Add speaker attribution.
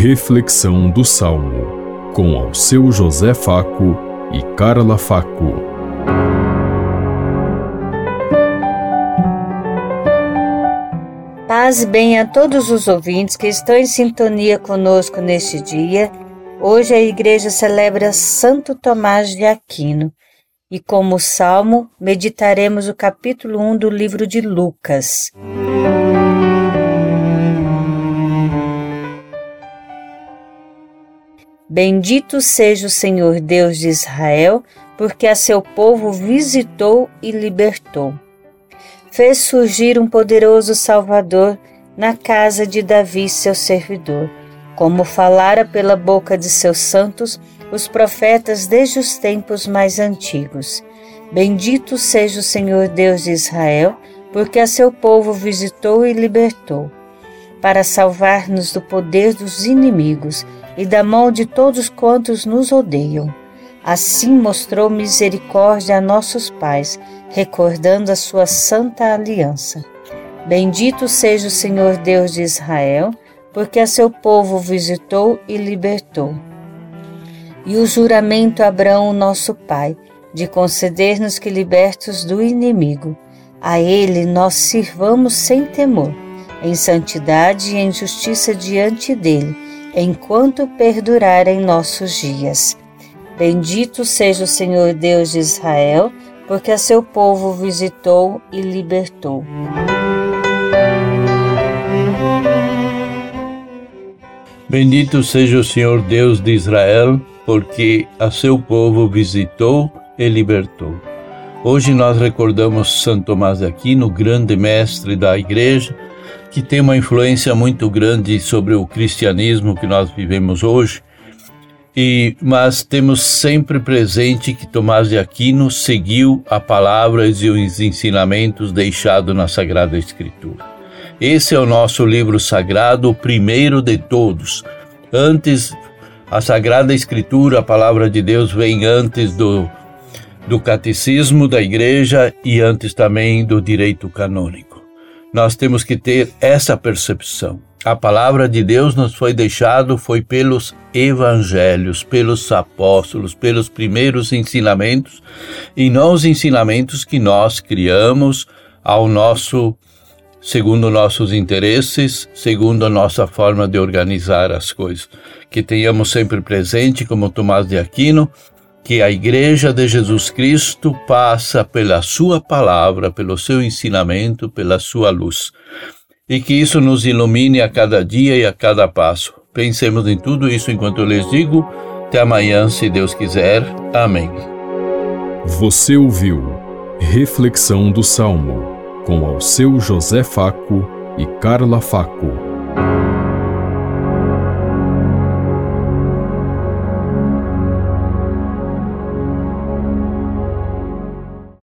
Speaker 1: Reflexão do Salmo, com ao seu José Faco e Carla Faco.
Speaker 2: Paz bem a todos os ouvintes que estão em sintonia conosco neste dia. Hoje a igreja celebra Santo Tomás de Aquino e, como salmo, meditaremos o capítulo 1 do livro de Lucas. Bendito seja o Senhor Deus de Israel, porque a seu povo visitou e libertou. Fez surgir um poderoso Salvador na casa de Davi, seu servidor, como falara pela boca de seus santos os profetas desde os tempos mais antigos. Bendito seja o Senhor Deus de Israel, porque a seu povo visitou e libertou, para salvar-nos do poder dos inimigos e da mão de todos quantos nos odeiam. Assim mostrou misericórdia a nossos pais, recordando a sua santa aliança. Bendito seja o Senhor Deus de Israel, porque a seu povo visitou e libertou. E o juramento a Abraão, nosso pai, de conceder-nos que libertos do inimigo, a ele nós sirvamos sem temor, em santidade e em justiça diante dele enquanto perdurarem nossos dias. Bendito seja o Senhor Deus de Israel, porque a seu povo visitou e libertou.
Speaker 3: Bendito seja o Senhor Deus de Israel, porque a seu povo visitou e libertou. Hoje nós recordamos Santo Tomás de Aquino, grande mestre da Igreja, que tem uma influência muito grande sobre o cristianismo que nós vivemos hoje. E, mas temos sempre presente que Tomás de Aquino seguiu a palavras e os ensinamentos deixados na Sagrada Escritura. Esse é o nosso livro sagrado, o primeiro de todos. Antes, a Sagrada Escritura, a palavra de Deus, vem antes do, do catecismo da igreja e antes também do direito canônico. Nós temos que ter essa percepção. A palavra de Deus nos foi deixado foi pelos evangelhos, pelos apóstolos, pelos primeiros ensinamentos e não os ensinamentos que nós criamos ao nosso segundo nossos interesses, segundo a nossa forma de organizar as coisas. Que tenhamos sempre presente, como Tomás de Aquino, que a Igreja de Jesus Cristo passa pela Sua palavra, pelo seu ensinamento, pela Sua luz. E que isso nos ilumine a cada dia e a cada passo. Pensemos em tudo isso enquanto eu lhes digo. Até amanhã, se Deus quiser. Amém.
Speaker 1: Você ouviu Reflexão do Salmo com ao seu José Faco e Carla Faco.